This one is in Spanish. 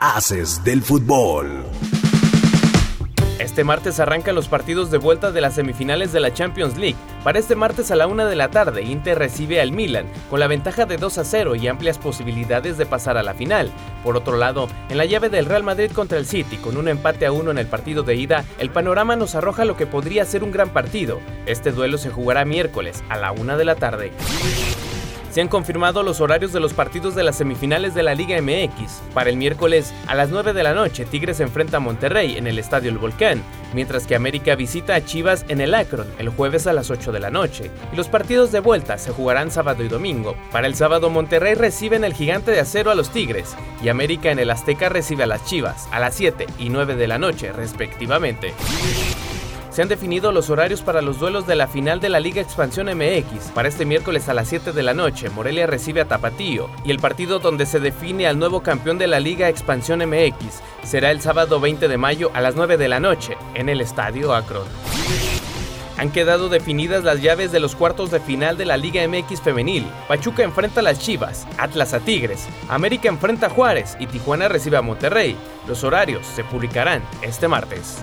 Haces del fútbol. Este martes arrancan los partidos de vuelta de las semifinales de la Champions League. Para este martes a la una de la tarde, Inter recibe al Milan, con la ventaja de 2 a 0 y amplias posibilidades de pasar a la final. Por otro lado, en la llave del Real Madrid contra el City, con un empate a uno en el partido de ida, el panorama nos arroja lo que podría ser un gran partido. Este duelo se jugará miércoles a la una de la tarde. Se han confirmado los horarios de los partidos de las semifinales de la Liga MX. Para el miércoles, a las 9 de la noche, Tigres enfrenta a Monterrey en el Estadio El Volcán, mientras que América visita a Chivas en el Akron el jueves a las 8 de la noche. Y los partidos de vuelta se jugarán sábado y domingo. Para el sábado, Monterrey recibe en el Gigante de Acero a los Tigres y América en el Azteca recibe a las Chivas a las 7 y 9 de la noche, respectivamente se han definido los horarios para los duelos de la final de la Liga Expansión MX. Para este miércoles a las 7 de la noche, Morelia recibe a Tapatío y el partido donde se define al nuevo campeón de la Liga Expansión MX será el sábado 20 de mayo a las 9 de la noche en el Estadio Akron. Han quedado definidas las llaves de los cuartos de final de la Liga MX femenil. Pachuca enfrenta a las Chivas, Atlas a Tigres, América enfrenta a Juárez y Tijuana recibe a Monterrey. Los horarios se publicarán este martes.